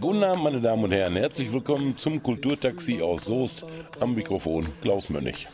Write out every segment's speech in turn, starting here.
Guten Abend, meine Damen und Herren. Herzlich willkommen zum Kulturtaxi aus Soest. Am Mikrofon Klaus Mönnig.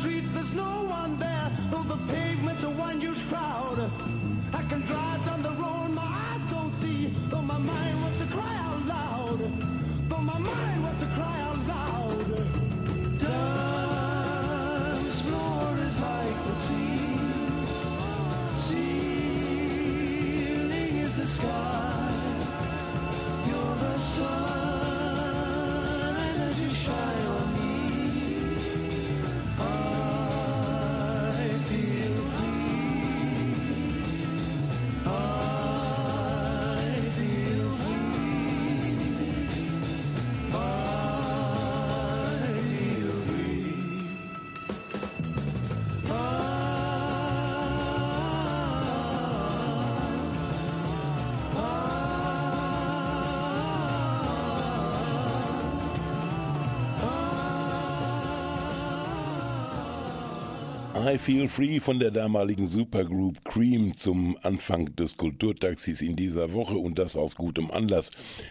street, there's no one there, though the pavement's a one-use crowd. I Feel Free von der damaligen Supergroup Cream zum Anfang des Kulturtaxis in dieser Woche und das aus gutem Anlass,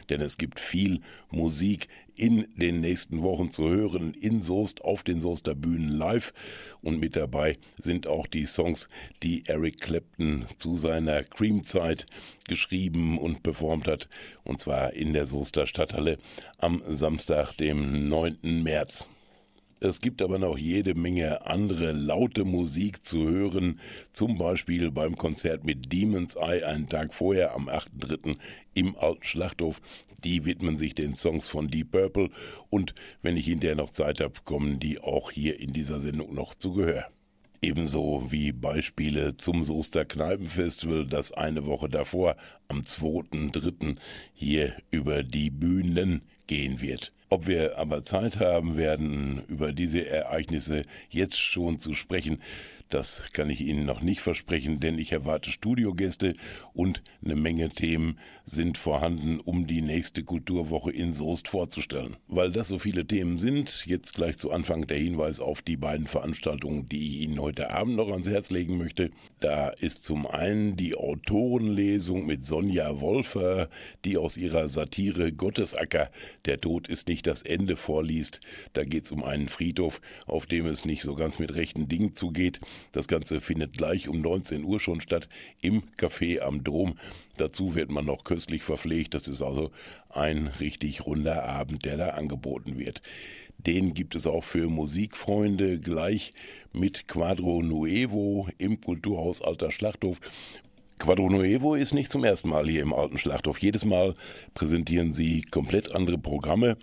denn es gibt viel Musik in den nächsten Wochen zu hören in Soest auf den Soester Bühnen live und mit dabei sind auch die Songs, die Eric Clapton zu seiner Cream-Zeit geschrieben und performt hat und zwar in der Soester Stadthalle am Samstag, dem 9. März. Es gibt aber noch jede Menge andere laute Musik zu hören, zum Beispiel beim Konzert mit Demon's Eye einen Tag vorher am 8.3. im Alten Schlachthof. Die widmen sich den Songs von Deep Purple und wenn ich hinterher noch Zeit habe, kommen die auch hier in dieser Sendung noch zu Gehör. Ebenso wie Beispiele zum Soester Kneipenfestival, das eine Woche davor am 2.3. hier über die Bühnen gehen wird. Ob wir aber Zeit haben werden, über diese Ereignisse jetzt schon zu sprechen, das kann ich Ihnen noch nicht versprechen, denn ich erwarte Studiogäste und eine Menge Themen sind vorhanden, um die nächste Kulturwoche in Soest vorzustellen. Weil das so viele Themen sind, jetzt gleich zu Anfang der Hinweis auf die beiden Veranstaltungen, die ich Ihnen heute Abend noch ans Herz legen möchte. Da ist zum einen die Autorenlesung mit Sonja Wolfer, die aus ihrer Satire Gottesacker Der Tod ist nicht das Ende vorliest. Da geht es um einen Friedhof, auf dem es nicht so ganz mit rechten Dingen zugeht. Das Ganze findet gleich um 19 Uhr schon statt im Café am Dom. Dazu wird man noch köstlich verpflegt. Das ist also ein richtig runder Abend, der da angeboten wird. Den gibt es auch für Musikfreunde gleich mit Quadro Nuevo im Kulturhaus Alter Schlachthof. Quadro Nuevo ist nicht zum ersten Mal hier im Alten Schlachthof. Jedes Mal präsentieren sie komplett andere Programme.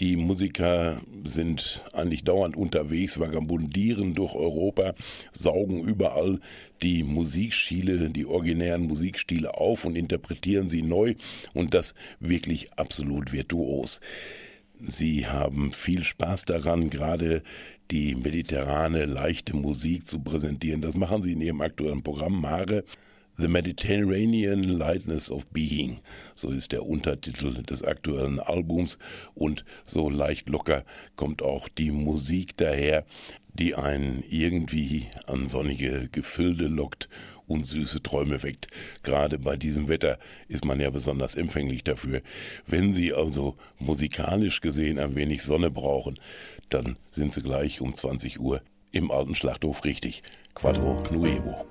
Die Musiker sind eigentlich dauernd unterwegs, vagabundieren durch Europa, saugen überall die Musikstile, die originären Musikstile auf und interpretieren sie neu und das wirklich absolut virtuos. Sie haben viel Spaß daran, gerade die mediterrane, leichte Musik zu präsentieren. Das machen Sie in Ihrem aktuellen Programm Mare. The Mediterranean Lightness of Being, so ist der Untertitel des aktuellen Albums und so leicht locker kommt auch die Musik daher, die einen irgendwie an sonnige Gefilde lockt und süße Träume weckt. Gerade bei diesem Wetter ist man ja besonders empfänglich dafür. Wenn Sie also musikalisch gesehen ein wenig Sonne brauchen, dann sind Sie gleich um 20 Uhr im alten Schlachthof richtig. Quadro Nuevo.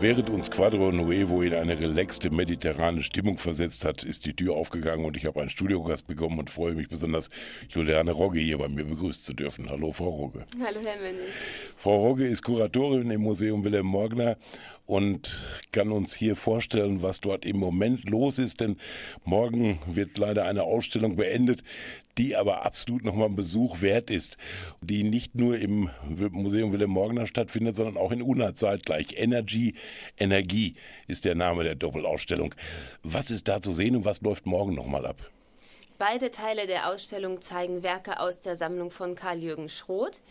Während uns Quadro Nuevo in eine relaxte mediterrane Stimmung versetzt hat, ist die Tür aufgegangen und ich habe einen Studiogast bekommen und freue mich besonders, Juliane Rogge hier bei mir begrüßen zu dürfen. Hallo, Frau Rogge. Hallo, Herr Mönnig. Frau Rogge ist Kuratorin im Museum Wilhelm Morgner und kann uns hier vorstellen, was dort im Moment los ist. Denn morgen wird leider eine Ausstellung beendet, die aber absolut nochmal einen Besuch wert ist, die nicht nur im Museum Wilhelm Morgner stattfindet, sondern auch in Unna zeitgleich. Energy, Energie ist der Name der Doppelausstellung. Was ist da zu sehen und was läuft morgen nochmal ab? Beide Teile der Ausstellung zeigen Werke aus der Sammlung von Karl-Jürgen Schroth.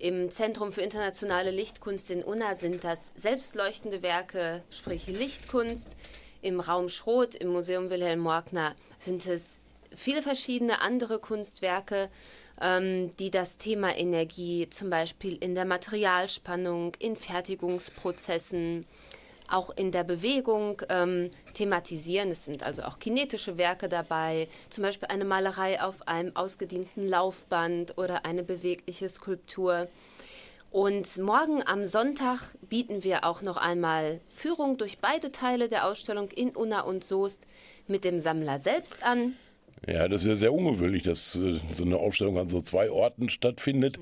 Im Zentrum für internationale Lichtkunst in Unna sind das selbstleuchtende Werke, sprich Lichtkunst. Im Raum Schroth, im Museum Wilhelm Morgner, sind es viele verschiedene andere Kunstwerke, ähm, die das Thema Energie zum Beispiel in der Materialspannung, in Fertigungsprozessen, auch in der Bewegung ähm, thematisieren. Es sind also auch kinetische Werke dabei, zum Beispiel eine Malerei auf einem ausgedienten Laufband oder eine bewegliche Skulptur. Und morgen am Sonntag bieten wir auch noch einmal Führung durch beide Teile der Ausstellung in Unna und Soest mit dem Sammler selbst an. Ja, das ist ja sehr ungewöhnlich, dass äh, so eine Aufstellung an so zwei Orten stattfindet.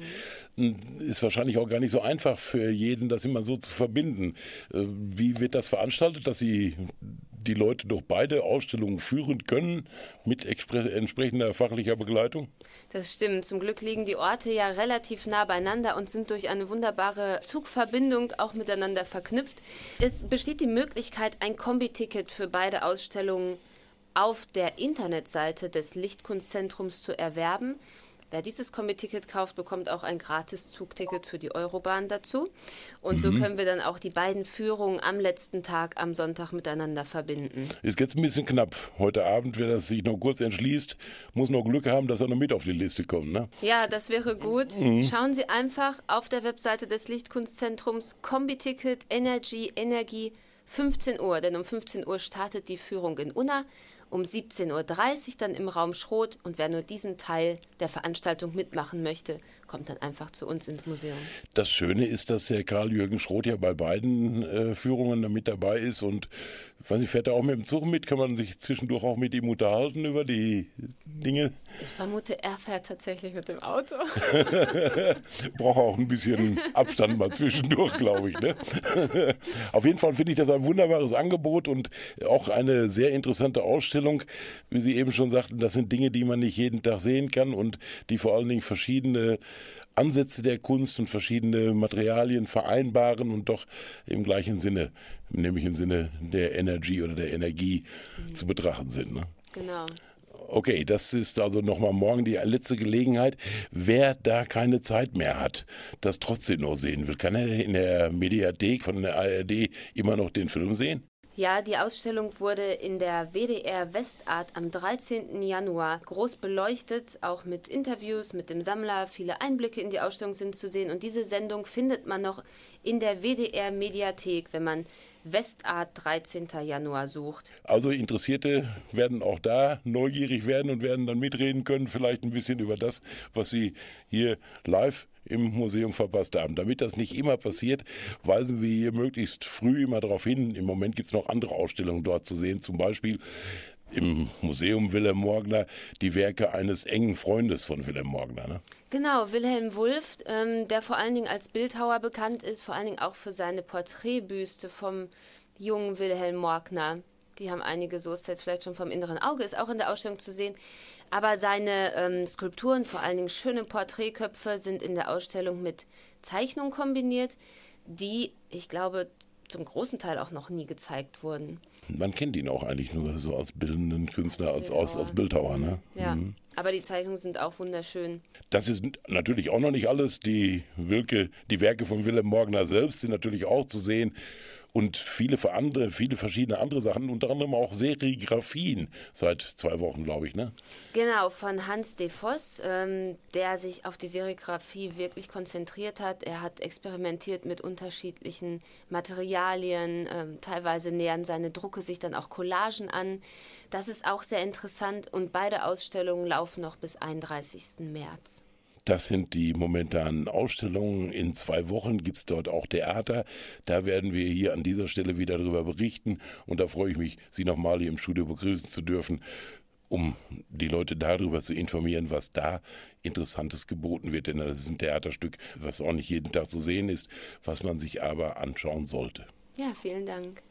Mhm. Ist wahrscheinlich auch gar nicht so einfach für jeden, das immer so zu verbinden. Äh, wie wird das veranstaltet, dass Sie die Leute durch beide Ausstellungen führen können mit entsprechender fachlicher Begleitung? Das stimmt. Zum Glück liegen die Orte ja relativ nah beieinander und sind durch eine wunderbare Zugverbindung auch miteinander verknüpft. Es besteht die Möglichkeit, ein Kombi-Ticket für beide Ausstellungen auf der Internetseite des Lichtkunstzentrums zu erwerben. Wer dieses Kombi-Ticket kauft, bekommt auch ein gratis Zugticket für die Eurobahn dazu. Und mhm. so können wir dann auch die beiden Führungen am letzten Tag am Sonntag miteinander verbinden. Ist jetzt ein bisschen knapp. Heute Abend, wer das sich noch kurz entschließt, muss noch Glück haben, dass er noch mit auf die Liste kommt. Ne? Ja, das wäre gut. Mhm. Schauen Sie einfach auf der Webseite des Lichtkunstzentrums Kombi-Ticket Energy Energie 15 Uhr, denn um 15 Uhr startet die Führung in Unna um 17.30 Uhr dann im Raum Schroth. Und wer nur diesen Teil der Veranstaltung mitmachen möchte, kommt dann einfach zu uns ins Museum. Das Schöne ist, dass Herr Karl-Jürgen Schroth ja bei beiden äh, Führungen da mit dabei ist und weiß nicht, fährt er auch mit dem Zug mit? Kann man sich zwischendurch auch mit ihm unterhalten über die Dinge? Ich vermute, er fährt tatsächlich mit dem Auto. Braucht auch ein bisschen Abstand mal zwischendurch, glaube ich. Ne? Auf jeden Fall finde ich das ein wunderbares Angebot und auch eine sehr interessante Ausstellung. Wie Sie eben schon sagten, das sind Dinge, die man nicht jeden Tag sehen kann und die vor allen Dingen verschiedene Ansätze der Kunst und verschiedene Materialien vereinbaren und doch im gleichen Sinne, nämlich im Sinne der Energie oder der Energie mhm. zu betrachten sind. Ne? Genau. Okay, das ist also nochmal morgen die letzte Gelegenheit. Wer da keine Zeit mehr hat, das trotzdem noch sehen will, kann er in der Mediathek von der ARD immer noch den Film sehen? Ja, die Ausstellung wurde in der WDR Westart am 13. Januar groß beleuchtet, auch mit Interviews mit dem Sammler. Viele Einblicke in die Ausstellung sind zu sehen. Und diese Sendung findet man noch in der WDR Mediathek, wenn man Westart 13. Januar sucht. Also Interessierte werden auch da neugierig werden und werden dann mitreden können, vielleicht ein bisschen über das, was sie hier live im Museum verpasst haben. Damit das nicht immer passiert, weisen wir hier möglichst früh immer darauf hin. Im Moment gibt es noch andere Ausstellungen dort zu sehen, zum Beispiel im Museum Wilhelm Morgner die Werke eines engen Freundes von Wilhelm Morgner. Ne? Genau, Wilhelm Wulff, ähm, der vor allen Dingen als Bildhauer bekannt ist, vor allen Dingen auch für seine Porträtbüste vom jungen Wilhelm Morgner. Die haben einige so jetzt vielleicht schon vom inneren Auge, ist auch in der Ausstellung zu sehen. Aber seine ähm, Skulpturen, vor allen Dingen schöne Porträtköpfe, sind in der Ausstellung mit Zeichnungen kombiniert, die, ich glaube, zum großen Teil auch noch nie gezeigt wurden. Man kennt ihn auch eigentlich nur so als bildenden Künstler, als, als, als Bildhauer. Ne? Ja, mhm. aber die Zeichnungen sind auch wunderschön. Das ist natürlich auch noch nicht alles. Die, Wilke, die Werke von Wilhelm Morgner selbst sind natürlich auch zu sehen und viele andere, viele verschiedene andere Sachen, unter anderem auch Serigraphien seit zwei Wochen, glaube ich, ne? Genau, von Hans de Voss, ähm, der sich auf die Serigraphie wirklich konzentriert hat. Er hat experimentiert mit unterschiedlichen Materialien, ähm, teilweise nähern seine Drucke sich dann auch Collagen an. Das ist auch sehr interessant und beide Ausstellungen laufen noch bis 31. März. Das sind die momentanen Ausstellungen. In zwei Wochen gibt es dort auch Theater. Da werden wir hier an dieser Stelle wieder darüber berichten. Und da freue ich mich, Sie nochmal hier im Studio begrüßen zu dürfen, um die Leute darüber zu informieren, was da Interessantes geboten wird. Denn das ist ein Theaterstück, was auch nicht jeden Tag zu sehen ist, was man sich aber anschauen sollte. Ja, vielen Dank.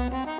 Ein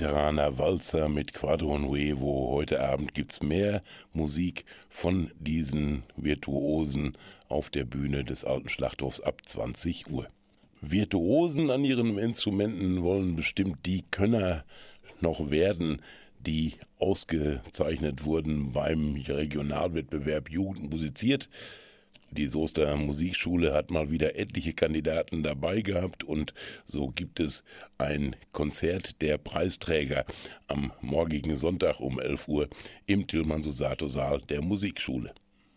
mediterraner Walzer mit Quadro Nuevo. Heute Abend gibt's mehr Musik von diesen Virtuosen auf der Bühne des alten Schlachthofs ab 20 Uhr. Virtuosen an ihren Instrumenten wollen bestimmt die Könner noch werden, die ausgezeichnet wurden beim Regionalwettbewerb Jugend musiziert. Die Soester Musikschule hat mal wieder etliche Kandidaten dabei gehabt und so gibt es ein Konzert der Preisträger am morgigen Sonntag um 11 Uhr im Tilman Susato Saal der Musikschule.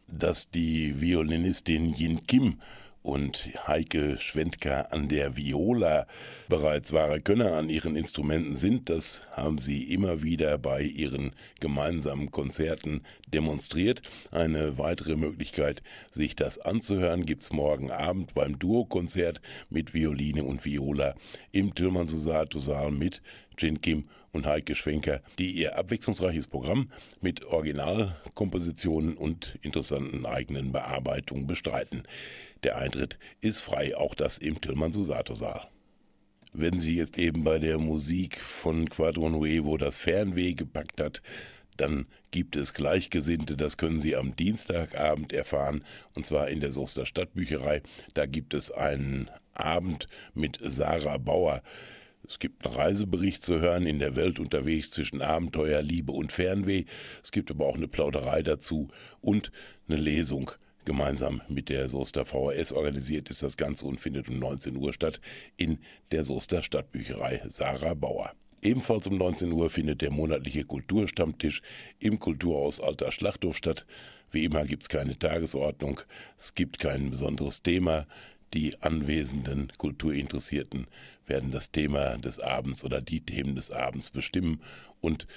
Dass die Violinistin Yin Kim und Heike Schwendker an der Viola bereits wahre Könner an ihren Instrumenten sind, das haben sie immer wieder bei ihren gemeinsamen Konzerten demonstriert. Eine weitere Möglichkeit, sich das anzuhören, gibt's morgen Abend beim Duokonzert mit Violine und Viola im Tillmann Susato Saal mit Jin Kim und Heike Schwenker, die ihr abwechslungsreiches Programm mit Originalkompositionen und interessanten eigenen Bearbeitungen bestreiten. Der Eintritt ist frei, auch das im Tillmann Susato Saal. Wenn Sie jetzt eben bei der Musik von Quadro Nuevo das Fernweh gepackt hat, dann gibt es Gleichgesinnte, das können Sie am Dienstagabend erfahren, und zwar in der Soester Stadtbücherei. Da gibt es einen Abend mit Sarah Bauer. Es gibt einen Reisebericht zu hören in der Welt unterwegs zwischen Abenteuer, Liebe und Fernweh. Es gibt aber auch eine Plauderei dazu und eine Lesung. Gemeinsam mit der Soester VHS organisiert ist das Ganze und findet um 19 Uhr statt in der Soester Stadtbücherei Sarah Bauer. Ebenfalls um 19 Uhr findet der monatliche Kulturstammtisch im Kulturhaus Alter Schlachthof statt. Wie immer gibt es keine Tagesordnung, es gibt kein besonderes Thema. Die anwesenden Kulturinteressierten werden das Thema des Abends oder die Themen des Abends bestimmen und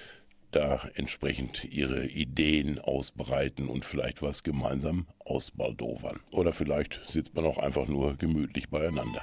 da entsprechend ihre Ideen ausbreiten und vielleicht was gemeinsam ausbaldowern. Oder vielleicht sitzt man auch einfach nur gemütlich beieinander.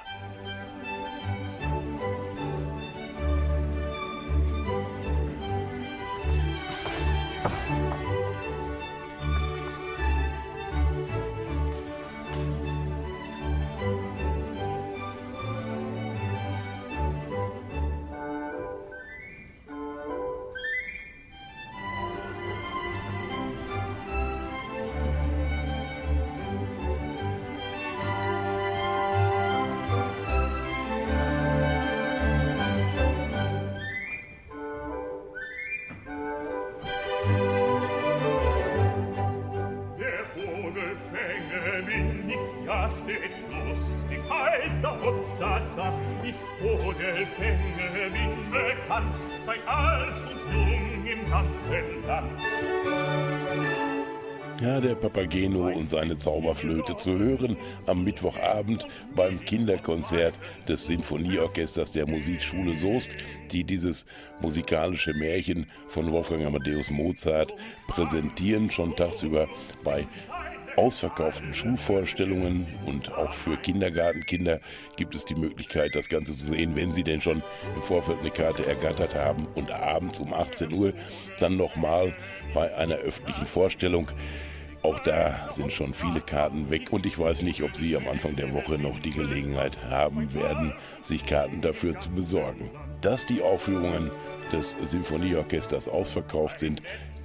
Ja, der Papageno und seine Zauberflöte zu hören am Mittwochabend beim Kinderkonzert des Sinfonieorchesters der Musikschule Soest, die dieses musikalische Märchen von Wolfgang Amadeus Mozart präsentieren, schon tagsüber bei ausverkauften Schulvorstellungen und auch für Kindergartenkinder gibt es die Möglichkeit, das Ganze zu sehen, wenn Sie denn schon im Vorfeld eine Karte ergattert haben und abends um 18 Uhr dann nochmal bei einer öffentlichen Vorstellung. Auch da sind schon viele Karten weg und ich weiß nicht, ob Sie am Anfang der Woche noch die Gelegenheit haben werden, sich Karten dafür zu besorgen. Dass die Aufführungen des Symphonieorchesters ausverkauft sind,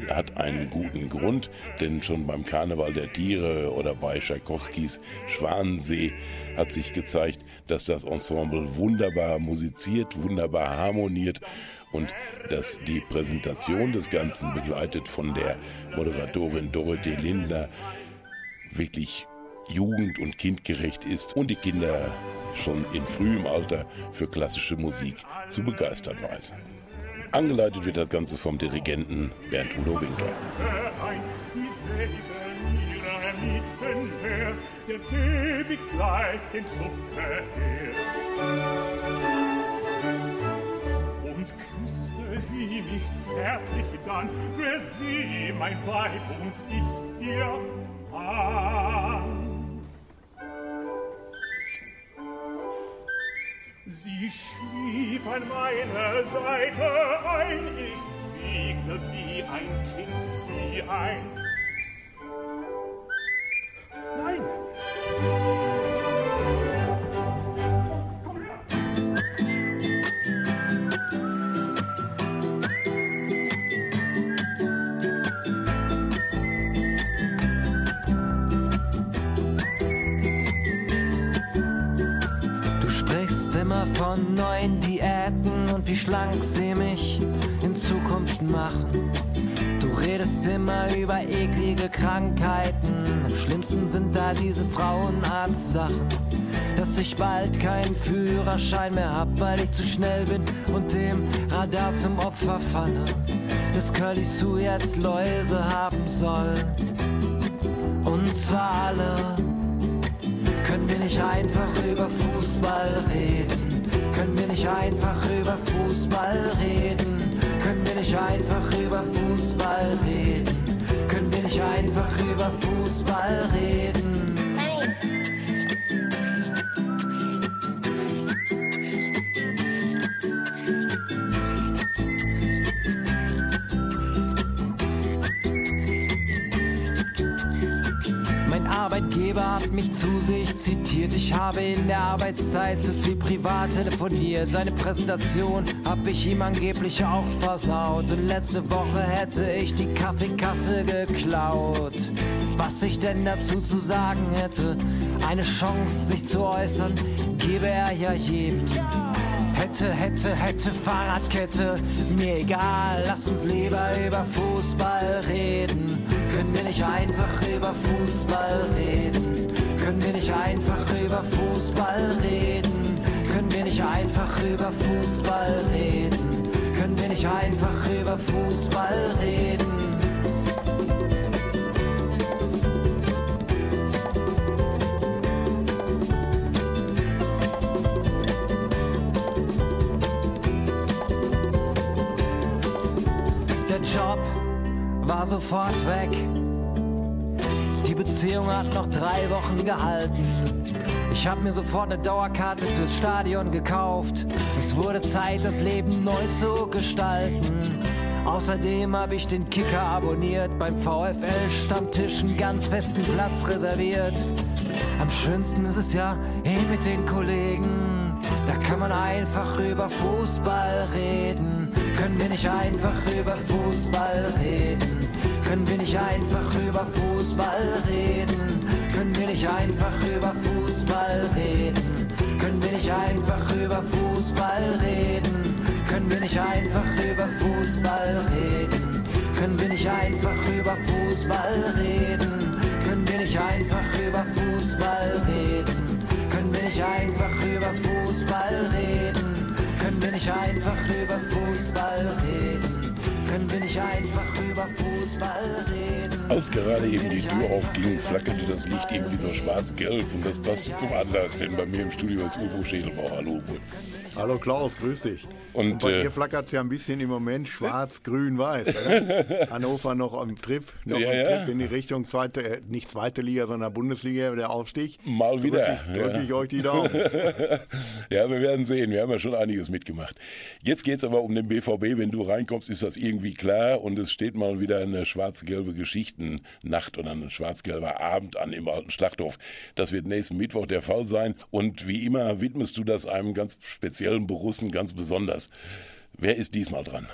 hat einen guten Grund, denn schon beim Karneval der Tiere oder bei Tschaikowskis Schwanensee hat sich gezeigt, dass das Ensemble wunderbar musiziert, wunderbar harmoniert und dass die Präsentation des Ganzen begleitet von der Moderatorin Dorothee Lindler wirklich jugend- und kindgerecht ist und die Kinder schon in frühem Alter für klassische Musik zu begeistern weiß. Angeleitet wird das Ganze vom Dirigenten Bernd Udo Winker. Und küsse sie mich zärtlich dann, für sie mein Weib und ich ihr Mann. Sie schlief an meiner Seite ein, ich wiegte wie ein Kind sie ein. Nein! Von neuen Diäten und wie schlank sie mich in Zukunft machen. Du redest immer über eklige Krankheiten. Am schlimmsten sind da diese Frauenarztsachen. Dass ich bald keinen Führerschein mehr hab, weil ich zu schnell bin und dem Radar zum Opfer falle. Dass Curly Sue jetzt Läuse haben soll. Und zwar alle. Einfach über Fußball reden? Können wir nicht einfach über Fußball reden? Können wir nicht einfach über Fußball reden? Arbeitgeber hat mich zu sich zitiert. Ich habe in der Arbeitszeit zu viel privat telefoniert. Seine Präsentation hab ich ihm angeblich auch versaut. Und letzte Woche hätte ich die Kaffeekasse geklaut. Was ich denn dazu zu sagen hätte, eine Chance sich zu äußern, gebe er ja jedem. Hätte, hätte, hätte, Fahrradkette, mir egal, lass uns lieber über Fußball reden. Können wir nicht einfach über Fußball reden? Können wir nicht einfach über Fußball reden? Können wir nicht einfach über Fußball reden? Können wir nicht einfach über Fußball reden? Der Job war sofort weg. Beziehung hat noch drei Wochen gehalten. Ich hab mir sofort eine Dauerkarte fürs Stadion gekauft. Es wurde Zeit, das Leben neu zu gestalten. Außerdem habe ich den Kicker abonniert, beim VfL-Stammtisch einen ganz festen Platz reserviert. Am schönsten ist es ja eh mit den Kollegen. Da kann man einfach über Fußball reden. Können wir nicht einfach über Fußball reden? Können wir nicht einfach über Fußball reden? Können wir nicht einfach über Fußball reden? Können wir nicht einfach über Fußball reden? Können wir nicht einfach über Fußball reden? Können wir nicht einfach über Fußball reden? Können wir nicht einfach über Fußball reden? Können wir nicht einfach über Fußball reden? Können wir nicht einfach über Fußball reden? Können wir nicht einfach über Fußball reden? Als gerade eben die Tür aufging, flackerte das Licht irgendwie so schwarz-gelb und das passte zum Anlass, denn bei mir im Studio ist Uwe Schädelbauer. Hallo Uwe. Hallo Klaus, grüß dich. Und, Und bei äh, dir flackert es ja ein bisschen im Moment schwarz, grün, weiß. Hannover noch am Trip, noch Ja, am. Trip in die Richtung zweite, äh, nicht zweite Liga, sondern Bundesliga, der Aufstieg. Mal wieder, Drücke ich, drück ich euch die Daumen. Ja, wir werden sehen. Wir haben ja schon einiges mitgemacht. Jetzt geht es aber um den BVB. Wenn du reinkommst, ist das irgendwie klar und es steht mal wieder eine schwarz-gelbe Geschichtennacht oder ein schwarz-gelber Abend an im alten Schlachthof. Das wird nächsten Mittwoch der Fall sein. Und wie immer widmest du das einem ganz speziellen Borussen ganz besonders. Wer ist diesmal dran?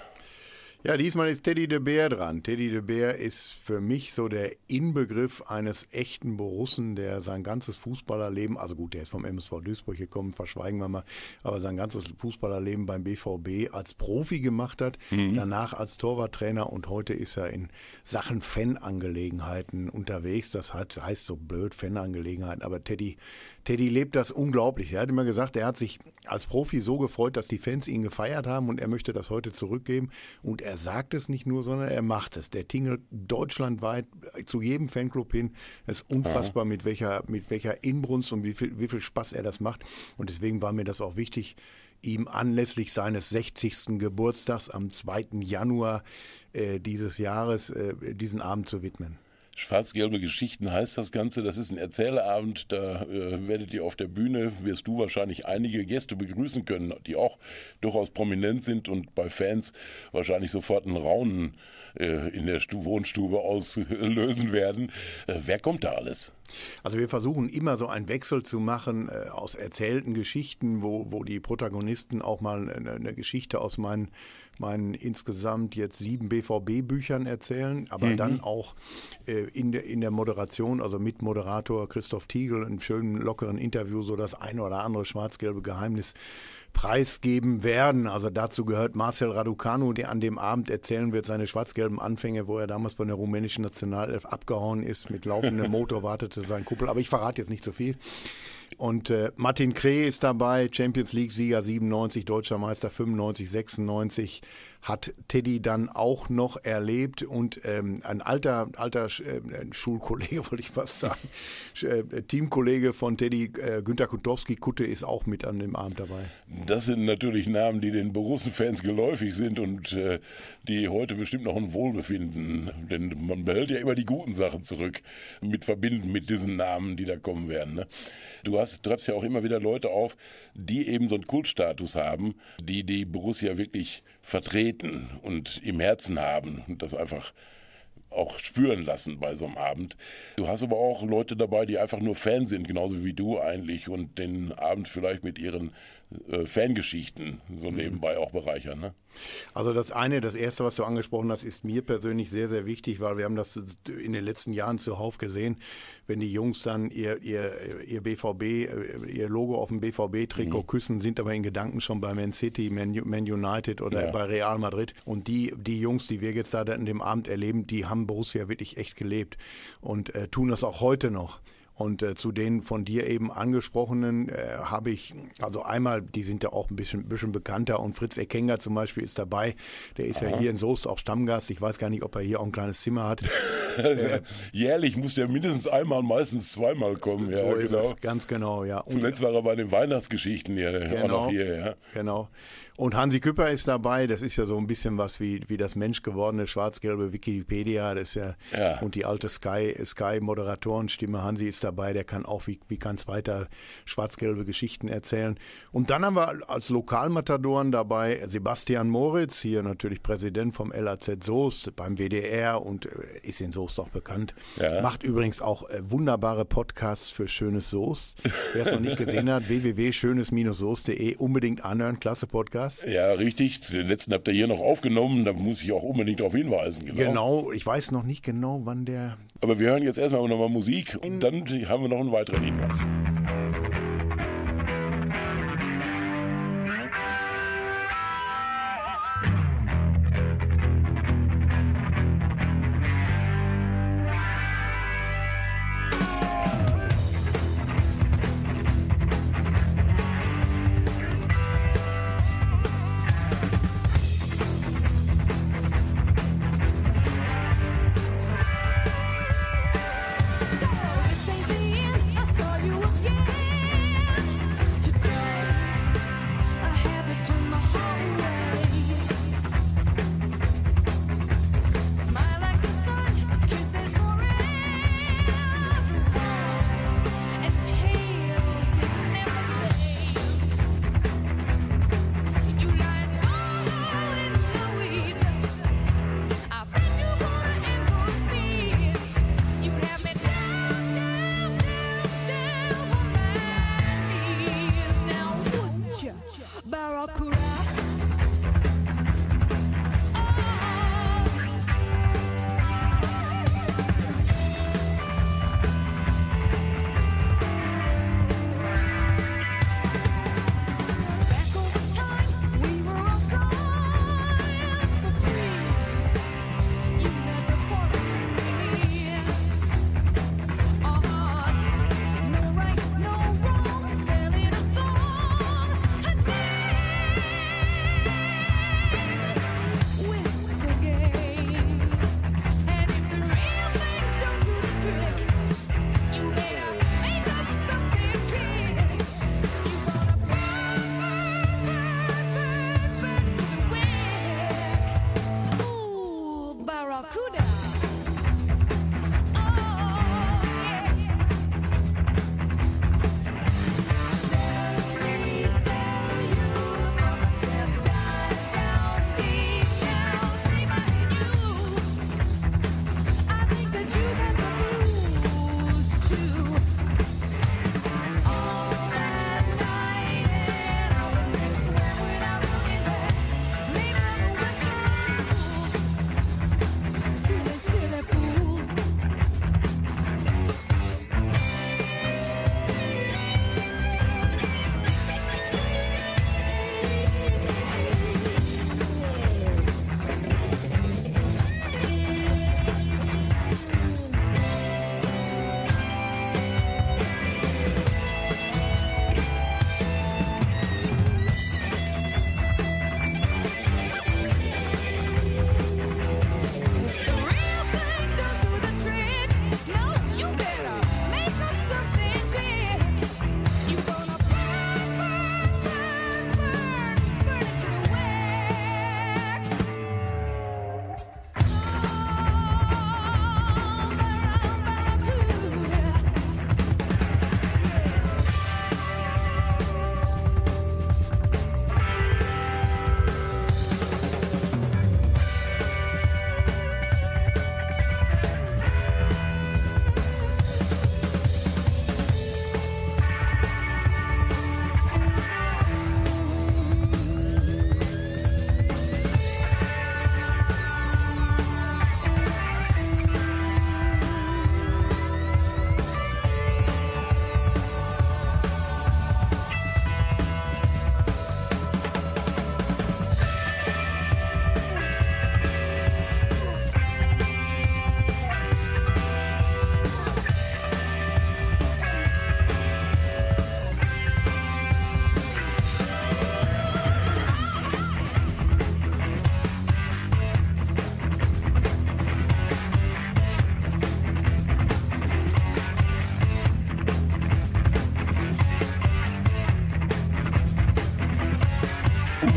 Ja, diesmal ist Teddy de Beer dran. Teddy de Beer ist für mich so der Inbegriff eines echten Borussen, der sein ganzes Fußballerleben, also gut, der ist vom MSV Duisburg gekommen, verschweigen wir mal, aber sein ganzes Fußballerleben beim BVB als Profi gemacht hat, danach als Torwarttrainer und heute ist er in Sachen Fanangelegenheiten unterwegs. Das heißt, heißt so blöd Fanangelegenheiten, aber Teddy, Teddy lebt das unglaublich. Er hat immer gesagt, er hat sich als Profi so gefreut, dass die Fans ihn gefeiert haben und er möchte das heute zurückgeben. Und er sagt es nicht nur, sondern er macht es. Der tingelt deutschlandweit zu jedem Fanclub hin. Es ist unfassbar, mit welcher, mit welcher Inbrunst und wie viel, wie viel Spaß er das macht. Und deswegen war mir das auch wichtig, ihm anlässlich seines 60. Geburtstags am 2. Januar äh, dieses Jahres äh, diesen Abend zu widmen. Schwarz-gelbe Geschichten heißt das Ganze. Das ist ein Erzählabend. Da äh, werdet ihr auf der Bühne, wirst du wahrscheinlich einige Gäste begrüßen können, die auch durchaus prominent sind und bei Fans wahrscheinlich sofort ein Raunen äh, in der Stu Wohnstube auslösen werden. Äh, wer kommt da alles? Also wir versuchen immer so einen Wechsel zu machen äh, aus erzählten Geschichten, wo, wo die Protagonisten auch mal eine, eine Geschichte aus meinen, meinen insgesamt jetzt sieben BVB-Büchern erzählen, aber dann auch äh, in, der, in der Moderation, also mit Moderator Christoph Tiegel, einem schönen, lockeren Interview, so das ein oder andere schwarz-gelbe Geheimnis preisgeben werden. Also dazu gehört Marcel Raducanu, der an dem Abend erzählen wird, seine schwarz-gelben Anfänge, wo er damals von der rumänischen Nationalelf abgehauen ist. Mit laufendem Motor wartete sein Kuppel. Aber ich verrate jetzt nicht so viel. Und äh, Martin Kreh ist dabei, Champions League-Sieger 97, Deutscher Meister 95, 96, hat Teddy dann auch noch erlebt und ähm, ein alter, alter äh, Schulkollege, wollte ich fast sagen, äh, Teamkollege von Teddy, äh, Günter Kutowski, Kutte, ist auch mit an dem Abend dabei. Das sind natürlich Namen, die den Borussen-Fans geläufig sind und äh, die heute bestimmt noch ein Wohlbefinden, denn man behält ja immer die guten Sachen zurück, mit verbinden mit diesen Namen, die da kommen werden. Ne? Du hast, treibst ja auch immer wieder Leute auf, die eben so einen Kultstatus haben, die die Borussia wirklich vertreten und im Herzen haben und das einfach auch spüren lassen bei so einem Abend. Du hast aber auch Leute dabei, die einfach nur Fan sind, genauso wie du eigentlich und den Abend vielleicht mit ihren äh, Fangeschichten so mhm. nebenbei auch bereichern. Ne? Also das eine, das erste, was du angesprochen hast, ist mir persönlich sehr, sehr wichtig, weil wir haben das in den letzten Jahren zuhauf gesehen, wenn die Jungs dann ihr, ihr, ihr BVB, äh, ihr Logo auf dem BVB-Trikot mhm. küssen, sind aber in Gedanken schon bei Man City, Man, Man United oder ja. bei Real Madrid. Und die, die Jungs, die wir jetzt da in dem Abend erleben, die haben Borussia wirklich echt gelebt und äh, tun das auch heute noch. Und äh, zu den von dir eben angesprochenen äh, habe ich, also einmal, die sind ja auch ein bisschen, bisschen bekannter und Fritz Ekenga zum Beispiel ist dabei. Der ist Aha. ja hier in Soest auch Stammgast. Ich weiß gar nicht, ob er hier auch ein kleines Zimmer hat. äh, Jährlich muss der mindestens einmal, meistens zweimal kommen. Ja, so ist genau. es, ganz genau, ja. Zuletzt war er bei den Weihnachtsgeschichten hier, genau, auch noch hier, ja. Genau. Und Hansi Küpper ist dabei. Das ist ja so ein bisschen was wie, wie das menschgewordene schwarz-gelbe Wikipedia. Das ist ja, ja. Und die alte Sky, Sky Moderatorenstimme. Hansi ist dabei. Der kann auch, wie, wie kann es weiter, schwarz-gelbe Geschichten erzählen. Und dann haben wir als Lokalmatadoren dabei Sebastian Moritz, hier natürlich Präsident vom LAZ Soest beim WDR und äh, ist in Soest auch bekannt. Ja. Macht übrigens auch äh, wunderbare Podcasts für Schönes Soest. Wer es noch nicht gesehen hat, www.schönes-soest.de unbedingt anhören. Klasse Podcast. Podcast. Ja, richtig. Den letzten habt ihr hier noch aufgenommen. Da muss ich auch unbedingt darauf hinweisen. Genau. genau. Ich weiß noch nicht genau, wann der. Aber wir hören jetzt erstmal nochmal Musik und dann haben wir noch einen weiteren Hinweis.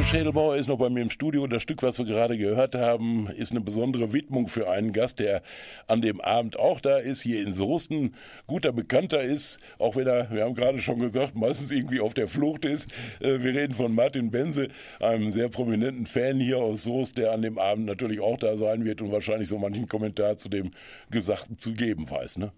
Schädelbauer ist noch bei mir im Studio. Das Stück, was wir gerade gehört haben, ist eine besondere Widmung für einen Gast, der an dem Abend auch da ist, hier in Soesten, guter Bekannter ist, auch wenn er, wir haben gerade schon gesagt, meistens irgendwie auf der Flucht ist. Äh, wir reden von Martin Benze, einem sehr prominenten Fan hier aus Soest, der an dem Abend natürlich auch da sein wird und wahrscheinlich so manchen Kommentar zu dem Gesagten zu geben weiß. Ne?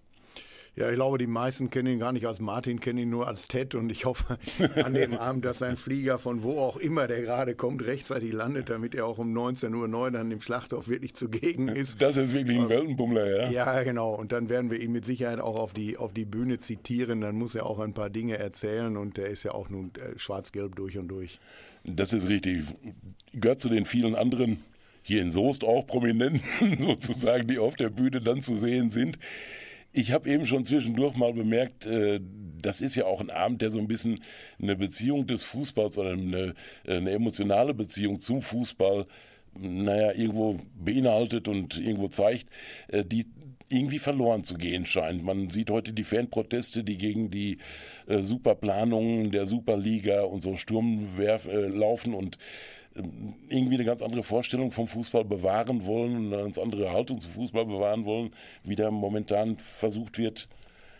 Ja, ich glaube, die meisten kennen ihn gar nicht als Martin, kennen ihn nur als Ted. Und ich hoffe an dem Abend, dass sein Flieger von wo auch immer der gerade kommt, rechtzeitig landet, damit er auch um 19.09 Uhr dann im Schlachthof wirklich zugegen ist. Das ist wirklich ein Weltenbummler, ja? Ja, genau. Und dann werden wir ihn mit Sicherheit auch auf die, auf die Bühne zitieren. Dann muss er auch ein paar Dinge erzählen. Und er ist ja auch nun äh, schwarz-gelb durch und durch. Das ist richtig. Gehört zu den vielen anderen hier in Soest auch Prominenten sozusagen, die auf der Bühne dann zu sehen sind. Ich habe eben schon zwischendurch mal bemerkt, äh, das ist ja auch ein Abend, der so ein bisschen eine Beziehung des Fußballs oder eine, eine emotionale Beziehung zum Fußball, naja, irgendwo beinhaltet und irgendwo zeigt, äh, die irgendwie verloren zu gehen scheint. Man sieht heute die Fanproteste, die gegen die äh, Superplanungen der Superliga und so Sturm äh, laufen und irgendwie eine ganz andere Vorstellung vom Fußball bewahren wollen, eine ganz andere Haltung zum Fußball bewahren wollen, wie da momentan versucht wird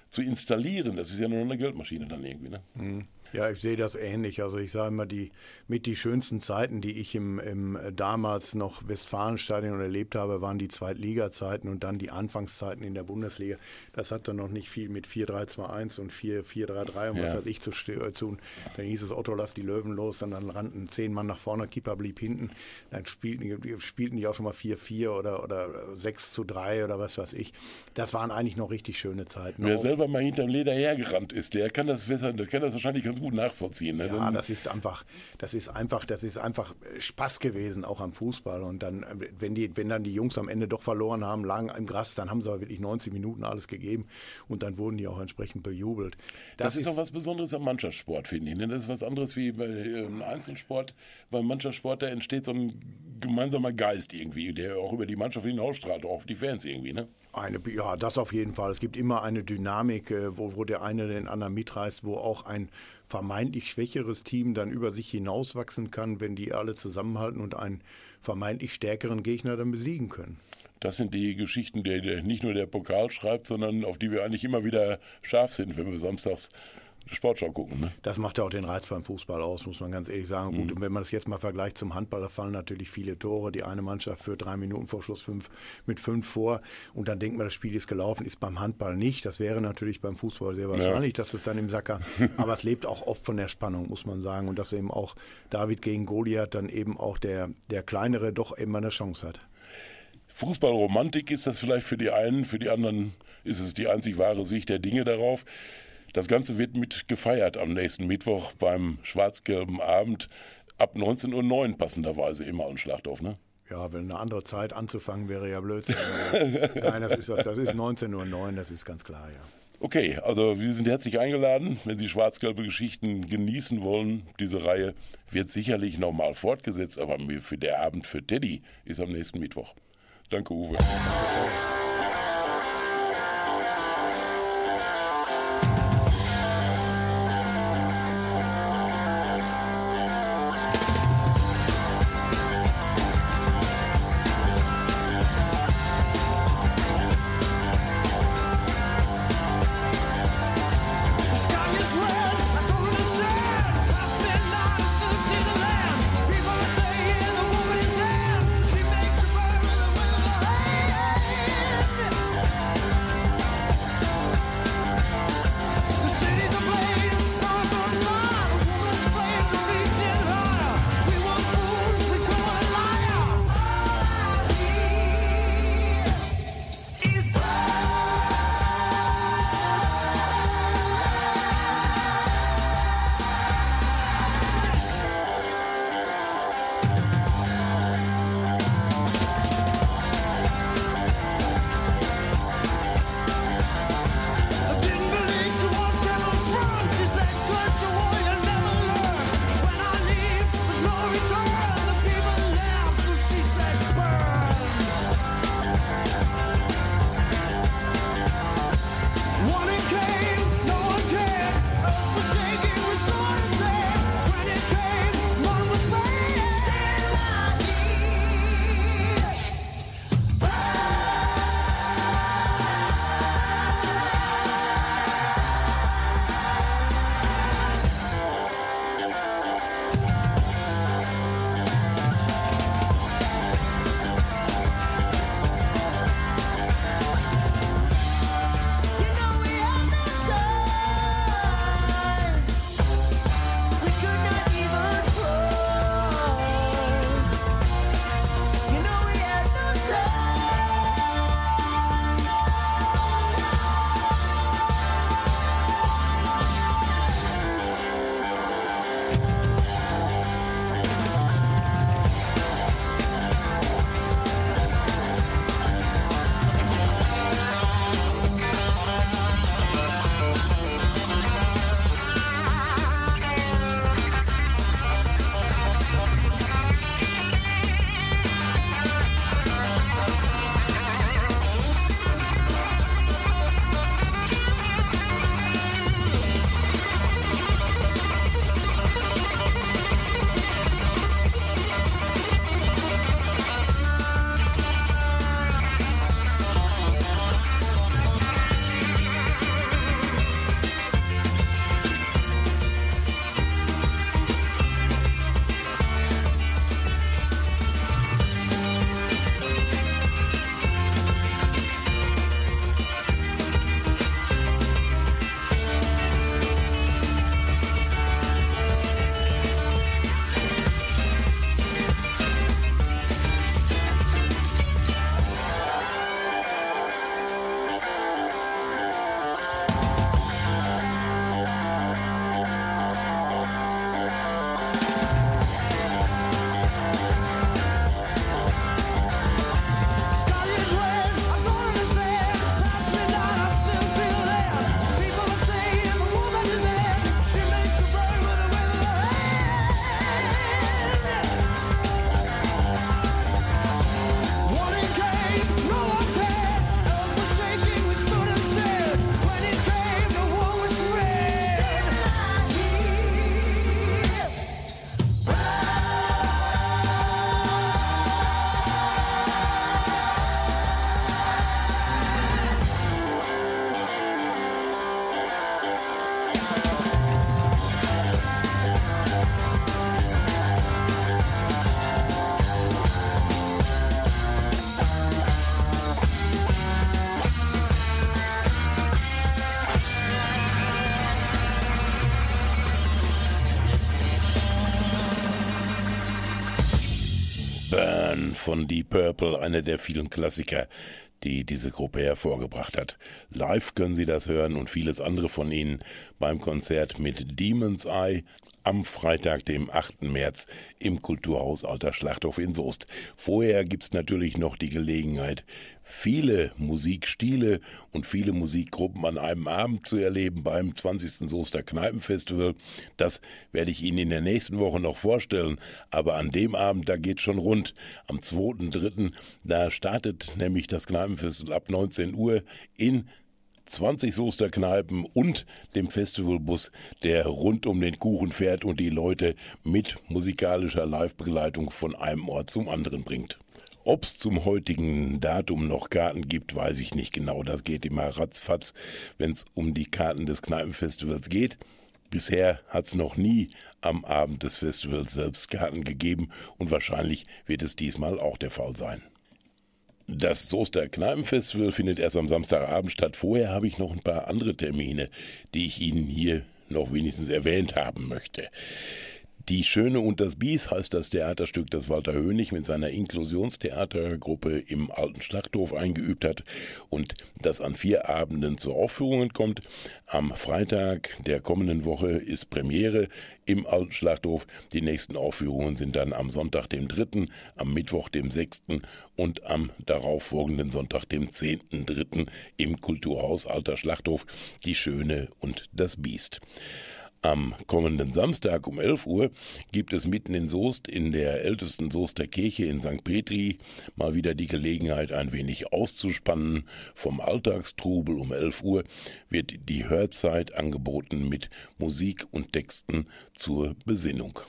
zu installieren. Das ist ja nur eine Geldmaschine dann irgendwie. Ne? Mhm. Ja, ich sehe das ähnlich. Also ich sage immer, die mit die schönsten Zeiten, die ich im, im damals noch Westfalenstadion erlebt habe, waren die Zweitliga-Zeiten und dann die Anfangszeiten in der Bundesliga. Das hat dann noch nicht viel mit 4-3-2-1 und 4-4-3-3 und ja. was weiß ich zu tun. Dann hieß es, Otto, lass die Löwen los, und dann rannten zehn Mann nach vorne, Keeper blieb hinten. Dann spielten, spielten die auch schon mal 4-4 oder, oder 6 zu 3 oder was weiß ich. Das waren eigentlich noch richtig schöne Zeiten. Wer selber mal hinterm Leder hergerannt ist, der kann das, der kann das wahrscheinlich ganz gut nachvollziehen. Ne? Ja, das ist einfach, das ist einfach, das ist einfach Spaß gewesen, auch am Fußball. Und dann, wenn die, wenn dann die Jungs am Ende doch verloren haben, lagen im Gras, dann haben sie aber wirklich 90 Minuten alles gegeben und dann wurden die auch entsprechend bejubelt. Das, das ist auch was Besonderes am Mannschaftssport, finde ich. Ne? Das ist was anderes wie bei ähm, Einzelsport. Beim Mannschaftssport, da entsteht so ein gemeinsamer Geist irgendwie, der auch über die Mannschaft hinausstrahlt, auch auf die Fans irgendwie. Ne? Eine, ja, das auf jeden Fall. Es gibt immer eine Dynamik, äh, wo, wo der eine den anderen mitreißt, wo auch ein vermeintlich schwächeres Team dann über sich hinauswachsen kann, wenn die alle zusammenhalten und einen vermeintlich stärkeren Gegner dann besiegen können. Das sind die Geschichten, die nicht nur der Pokal schreibt, sondern auf die wir eigentlich immer wieder scharf sind, wenn wir samstags Sportschau gucken. Ne? Das macht ja auch den Reiz beim Fußball aus, muss man ganz ehrlich sagen. Gut, mhm. und wenn man das jetzt mal vergleicht zum Handball, da fallen natürlich viele Tore. Die eine Mannschaft für drei Minuten vor Schluss fünf, mit fünf vor. Und dann denkt man, das Spiel ist gelaufen, ist beim Handball nicht. Das wäre natürlich beim Fußball sehr wahrscheinlich, ja. dass es dann im Sacker. Aber es lebt auch oft von der Spannung, muss man sagen. Und dass eben auch David gegen Goliath dann eben auch der, der Kleinere doch immer eine Chance hat. Fußballromantik ist das vielleicht für die einen, für die anderen ist es die einzig wahre Sicht der Dinge darauf. Das Ganze wird mit gefeiert am nächsten Mittwoch beim schwarz-gelben Abend ab 19.09 Uhr passenderweise immer an Schlachthof, ne? Ja, wenn eine andere Zeit anzufangen wäre ja Blödsinn. Nein, das ist, das ist 19.09 Uhr, das ist ganz klar, ja. Okay, also wir sind herzlich eingeladen. Wenn Sie schwarz-gelbe Geschichten genießen wollen, diese Reihe wird sicherlich nochmal fortgesetzt, aber für der Abend für Teddy ist am nächsten Mittwoch. Danke, Uwe. Von Deep Purple, einer der vielen Klassiker, die diese Gruppe hervorgebracht hat. Live können Sie das hören und vieles andere von Ihnen beim Konzert mit Demon's Eye am Freitag, dem 8. März im Kulturhaus Alter Schlachthof in Soest. Vorher gibt's natürlich noch die Gelegenheit, viele Musikstile und viele Musikgruppen an einem Abend zu erleben beim 20. Soester Kneipenfestival. Das werde ich Ihnen in der nächsten Woche noch vorstellen. Aber an dem Abend, da geht schon rund. Am 2.3., da startet nämlich das Kneipenfestival ab 19 Uhr in 20 Soester Kneipen und dem Festivalbus, der rund um den Kuchen fährt und die Leute mit musikalischer Livebegleitung von einem Ort zum anderen bringt. Ob es zum heutigen Datum noch Karten gibt, weiß ich nicht genau. Das geht immer ratzfatz, wenn es um die Karten des Kneipenfestivals geht. Bisher hat es noch nie am Abend des Festivals selbst Karten gegeben und wahrscheinlich wird es diesmal auch der Fall sein. Das Soester Kneipenfestival findet erst am Samstagabend statt. Vorher habe ich noch ein paar andere Termine, die ich Ihnen hier noch wenigstens erwähnt haben möchte. Die Schöne und das Bies heißt das Theaterstück, das Walter Hönig mit seiner Inklusionstheatergruppe im Alten Schlachthof eingeübt hat und das an vier Abenden zu Aufführungen kommt. Am Freitag der kommenden Woche ist Premiere im Alten Schlachthof. Die nächsten Aufführungen sind dann am Sonntag, dem 3., am Mittwoch, dem 6. und am darauffolgenden Sonntag, dem 10.3. im Kulturhaus Alter Schlachthof Die Schöne und das Biest. Am kommenden Samstag um 11 Uhr gibt es mitten in Soest in der ältesten Soester Kirche in St. Petri mal wieder die Gelegenheit, ein wenig auszuspannen. Vom Alltagstrubel um 11 Uhr wird die Hörzeit angeboten mit Musik und Texten zur Besinnung.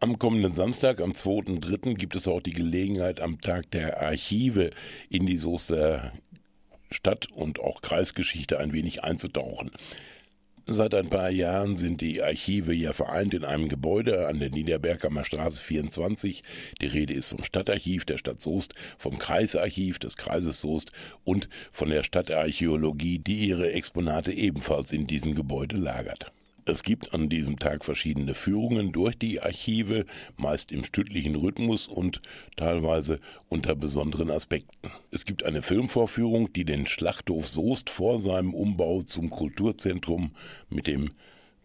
Am kommenden Samstag, am 2.3., gibt es auch die Gelegenheit, am Tag der Archive in die Soester Stadt- und auch Kreisgeschichte ein wenig einzutauchen. Seit ein paar Jahren sind die Archive ja vereint in einem Gebäude an der Niederberghammer Straße 24. Die Rede ist vom Stadtarchiv der Stadt Soest, vom Kreisarchiv des Kreises Soest und von der Stadtarchäologie, die ihre Exponate ebenfalls in diesem Gebäude lagert. Es gibt an diesem Tag verschiedene Führungen durch die Archive, meist im stündlichen Rhythmus und teilweise unter besonderen Aspekten. Es gibt eine Filmvorführung, die den Schlachthof Soest vor seinem Umbau zum Kulturzentrum mit dem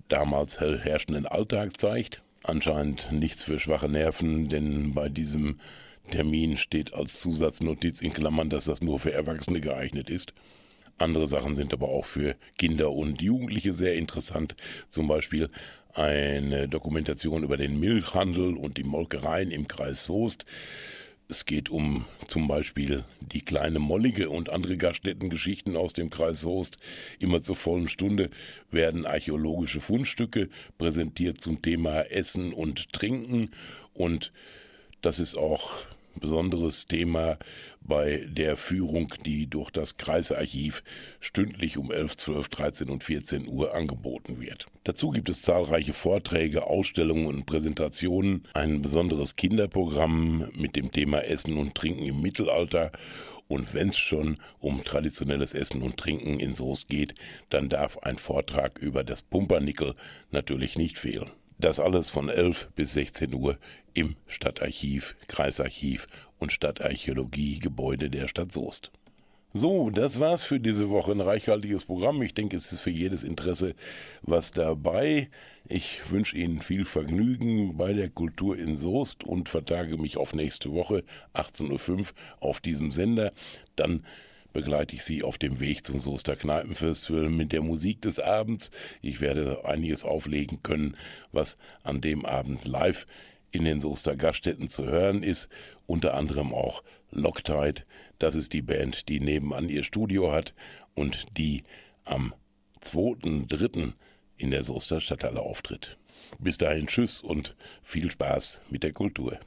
damals herrschenden Alltag zeigt. Anscheinend nichts für schwache Nerven, denn bei diesem Termin steht als Zusatznotiz in Klammern, dass das nur für Erwachsene geeignet ist. Andere Sachen sind aber auch für Kinder und Jugendliche sehr interessant. Zum Beispiel eine Dokumentation über den Milchhandel und die Molkereien im Kreis Soest. Es geht um zum Beispiel die kleine Mollige und andere Gaststättengeschichten aus dem Kreis Soest. Immer zur vollen Stunde werden archäologische Fundstücke präsentiert zum Thema Essen und Trinken. Und das ist auch besonderes Thema bei der Führung, die durch das Kreisarchiv stündlich um 11, 12, 13 und 14 Uhr angeboten wird. Dazu gibt es zahlreiche Vorträge, Ausstellungen und Präsentationen, ein besonderes Kinderprogramm mit dem Thema Essen und Trinken im Mittelalter und wenn es schon um traditionelles Essen und Trinken in Soest geht, dann darf ein Vortrag über das Pumpernickel natürlich nicht fehlen. Das alles von 11 bis 16 Uhr im Stadtarchiv, Kreisarchiv und Stadtarchäologie-Gebäude der Stadt Soest. So, das war's für diese Woche. Ein reichhaltiges Programm. Ich denke, es ist für jedes Interesse was dabei. Ich wünsche Ihnen viel Vergnügen bei der Kultur in Soest und vertage mich auf nächste Woche, 18.05 Uhr, auf diesem Sender. Dann begleite ich Sie auf dem Weg zum Soester Kneipenfestival mit der Musik des Abends. Ich werde einiges auflegen können, was an dem Abend live in den Soester Gaststätten zu hören ist, unter anderem auch Loctite, das ist die Band, die nebenan ihr Studio hat und die am 2.3. in der Soester Stadthalle auftritt. Bis dahin Tschüss und viel Spaß mit der Kultur.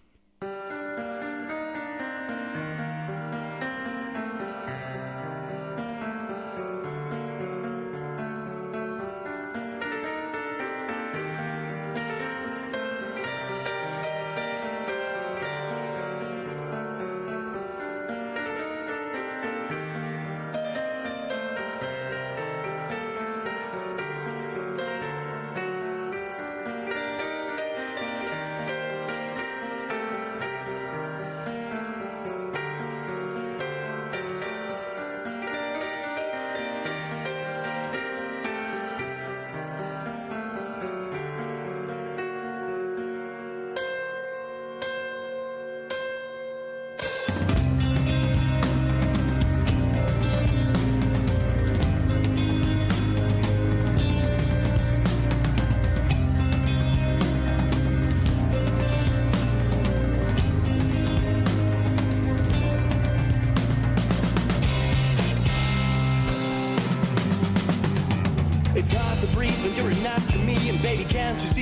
Can't you